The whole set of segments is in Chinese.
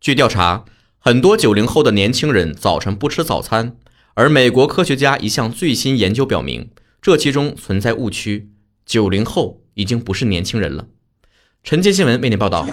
据调查，很多九零后的年轻人早晨不吃早餐，而美国科学家一项最新研究表明，这其中存在误区，九零后已经不是年轻人了。晨间新闻为您报道。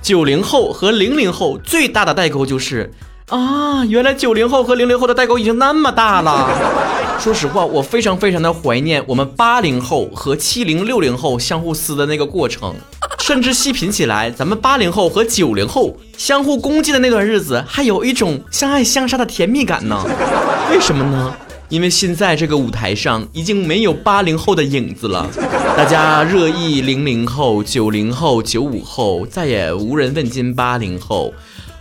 九零后和零零后最大的代沟就是啊，原来九零后和零零后的代沟已经那么大了。说实话，我非常非常的怀念我们八零后和七零六零后相互撕的那个过程，甚至细品起来，咱们八零后和九零后相互攻击的那段日子，还有一种相爱相杀的甜蜜感呢。为什么呢？因为现在这个舞台上已经没有八零后的影子了，大家热议零零后、九零后、九五后，再也无人问津八零后。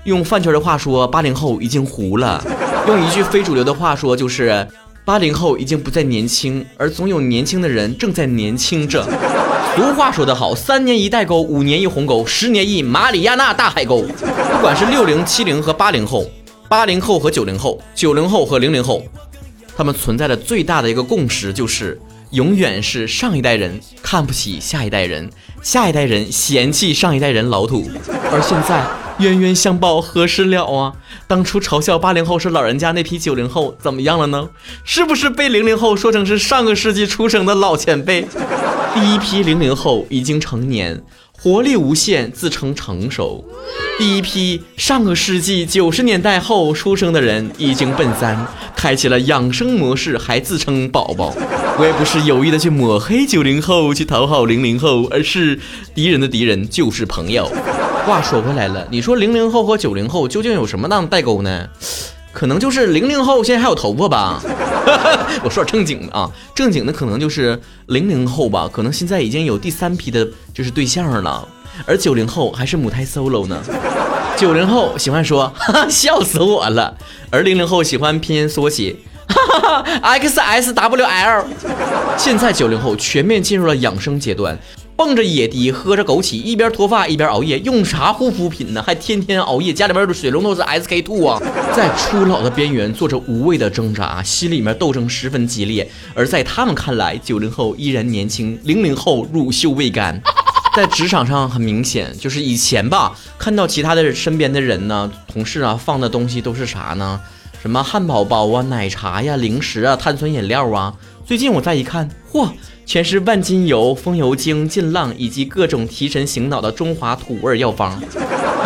用饭圈的话说，八零后已经糊了。用一句非主流的话说，就是八零后已经不再年轻，而总有年轻的人正在年轻着。俗话说得好，三年一代沟，五年一鸿沟，十年一马里亚纳大海沟。不管是六零、七零和八零后，八零后和九零后，九零后和零零后。他们存在的最大的一个共识就是，永远是上一代人看不起下一代人，下一代人嫌弃上一代人老土。而现在冤冤相报何时了啊？当初嘲笑八零后是老人家那批九零后怎么样了呢？是不是被零零后说成是上个世纪出生的老前辈？第一批零零后已经成年。活力无限，自称成熟。第一批上个世纪九十年代后出生的人已经奔三，开启了养生模式，还自称宝宝。我也不是有意的去抹黑九零后，去讨好零零后，而是敌人的敌人就是朋友。话说回来了，你说零零后和九零后究竟有什么样的代沟呢？可能就是零零后现在还有头发吧，我说点正经的啊，正经的可能就是零零后吧，可能现在已经有第三批的就是对象了，而九零后还是母胎 solo 呢。九零后喜欢说哈哈 笑死我了，而零零后喜欢拼音缩写哈哈 x s w l。现在九零后全面进入了养生阶段。蹦着野迪，喝着枸杞，一边脱发一边熬夜，用啥护肤品呢？还天天熬夜，家里面的水龙头是 SK two 啊，在初老的边缘做着无谓的挣扎，心里面斗争十分激烈。而在他们看来，九零后依然年轻，零零后乳臭未干。在职场上很明显，就是以前吧，看到其他的身边的人呢，同事啊放的东西都是啥呢？什么汉堡包啊、奶茶呀、零食啊、碳酸饮料啊。最近我再一看，嚯！全是万金油、风油精、劲浪以及各种提神醒脑的中华土味药方。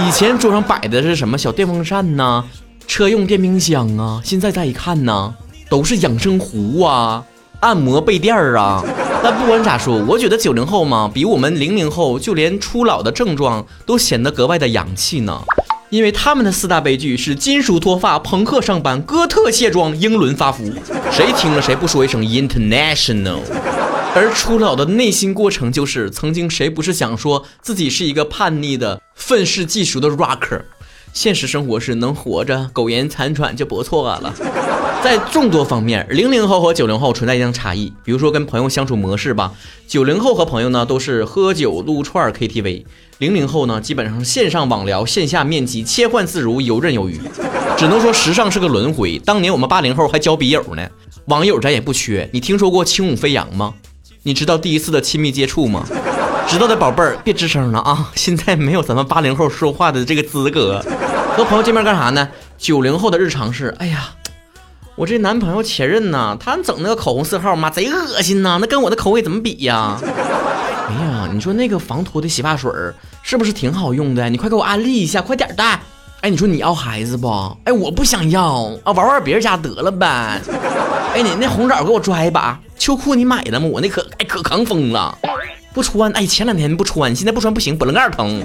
以前桌上摆的是什么小电风扇呐、车用电冰箱啊，现在再一看呢，都是养生壶啊、按摩被垫儿啊。但不管咋说，我觉得九零后嘛，比我们零零后就连初老的症状都显得格外的洋气呢。因为他们的四大悲剧是金属脱发、朋克上班、哥特卸妆、英伦发福。谁听了谁不说一声 international？而初老的内心过程就是，曾经谁不是想说自己是一个叛逆的、愤世嫉俗的 rocker？现实生活是能活着苟延残喘就不错了。在众多方面，零零后和九零后存在一定差异，比如说跟朋友相处模式吧。九零后和朋友呢都是喝酒撸串 KTV，零零后呢基本上线上网聊、线下面基，切换自如，游刃有余。只能说时尚是个轮回，当年我们八零后还交笔友呢，网友咱也不缺。你听说过轻舞飞扬吗？你知道第一次的亲密接触吗？知道的宝贝儿别吱声了啊！现在没有咱们八零后说话的这个资格。和朋友见面干啥呢？九零后的日常是：哎呀，我这男朋友前任呢，他整那个口红色号，妈贼恶心呐！那跟我的口味怎么比呀？哎呀，你说那个防脱的洗发水是不是挺好用的？你快给我安利一下，快点的！哎，你说你要孩子不？哎，我不想要啊，玩玩别人家得了呗。哎，你那红枣给我抓一把。秋裤你买了吗？我那可哎可扛风了，不穿哎前两天不穿，现在不穿不行，波棱盖疼。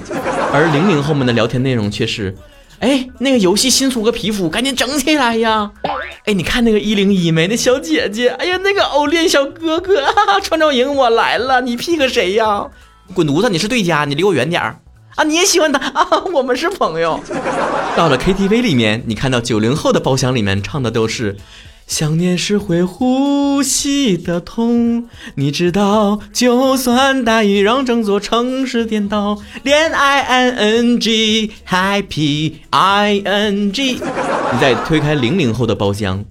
而零零后们的聊天内容却是，哎那个游戏新出个皮肤，赶紧整起来呀！哎你看那个一零一没？那小姐姐，哎呀那个欧练小哥哥，哈哈创造营我来了，你 pick 谁呀？滚犊子！你是对家，你离我远点儿啊！你也喜欢他啊？我们是朋友。到了 KTV 里面，你看到九零后的包厢里面唱的都是。想念是会呼吸的痛，你知道，就算大雨让整座城市颠倒，恋爱 i n g happy i n g。你再推开零零后的包厢，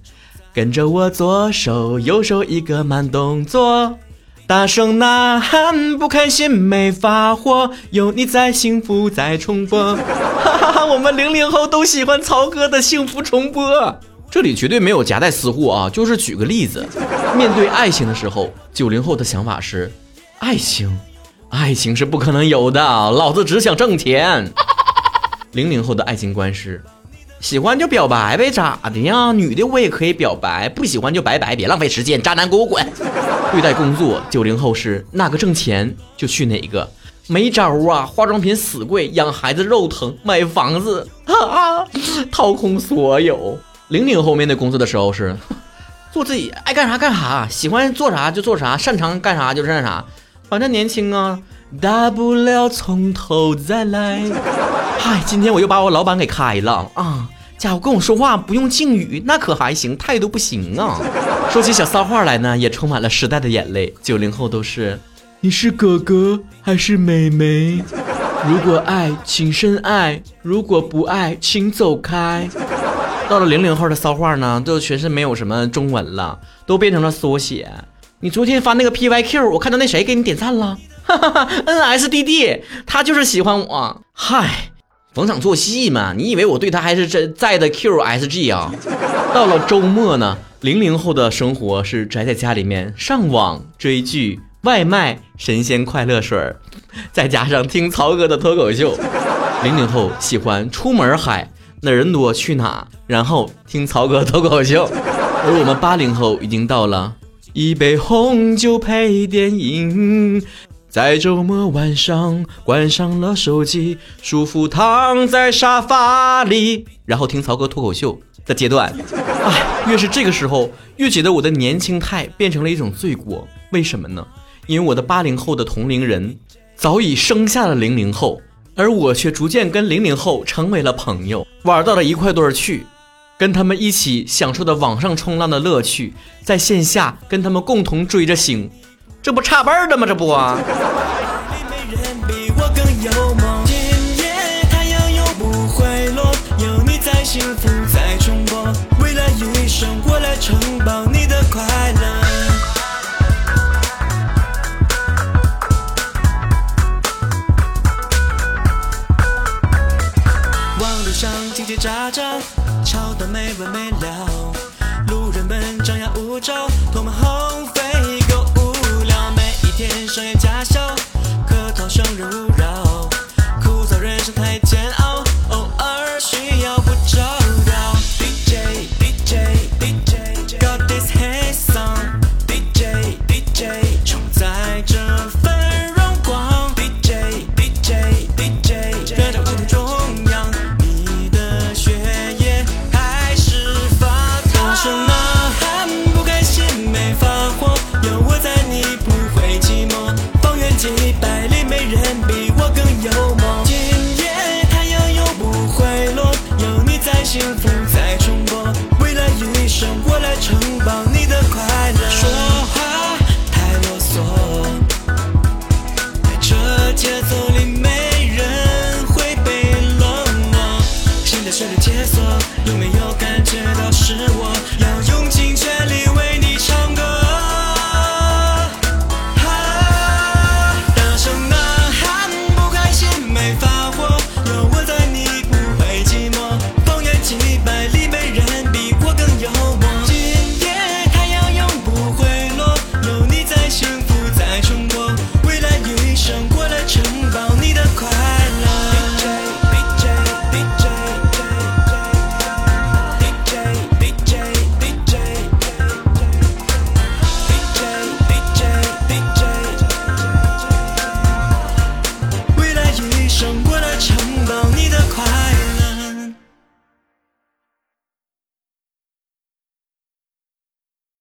跟着我左手右手一个慢动作，大声呐喊，不开心没发火，有你在，幸福在重播。哈哈哈，我们零零后都喜欢曹哥的幸福重播。这里绝对没有夹带私货啊，就是举个例子，面对爱情的时候，九零后的想法是，爱情，爱情是不可能有的，老子只想挣钱。零零后的爱情观是。喜欢就表白呗，咋的呀？女的我也可以表白，不喜欢就拜拜，别浪费时间，渣男给我滚！对待工作，九零后是哪个挣钱就去哪个，没招啊！化妆品死贵，养孩子肉疼，买房子啊，掏空所有。零零后面对工作的时候是 做自己爱干啥干啥，喜欢做啥就做啥，擅长干啥就干啥，反正年轻啊，大不了从头再来。嗨，今天我又把我老板给开了啊！家伙跟我说话不用敬语，那可还行，态度不行啊。说起小骚话来呢，也充满了时代的眼泪。九零后都是，你是哥哥还是妹妹？如果爱，请深爱；如果不爱，请走开。到了零零后的骚话呢，都全是没有什么中文了，都变成了缩写。你昨天发那个 P Y Q，我看到那谁给你点赞了，哈哈哈，N S D D，他就是喜欢我。嗨。逢场作戏嘛？你以为我对他还是真在的 Q S G 啊？到了周末呢，零零后的生活是宅在家里面上网追剧、外卖、神仙快乐水，再加上听曹哥的脱口秀。零零后喜欢出门嗨，哪人多去哪，然后听曹哥脱口秀。而我们八零后已经到了一杯红酒配电影。在周末晚上关上了手机，舒服躺在沙发里，然后听曹哥脱口秀的阶段。哎，越是这个时候，越觉得我的年轻态变成了一种罪过。为什么呢？因为我的八零后的同龄人早已生下了零零后，而我却逐渐跟零零后成为了朋友，玩到了一块堆儿去，跟他们一起享受的网上冲浪的乐趣，在线下跟他们共同追着星。这不差辈儿的吗？这不。网叽叽喳喳，吵得没完没了，路人们张牙舞爪，多么好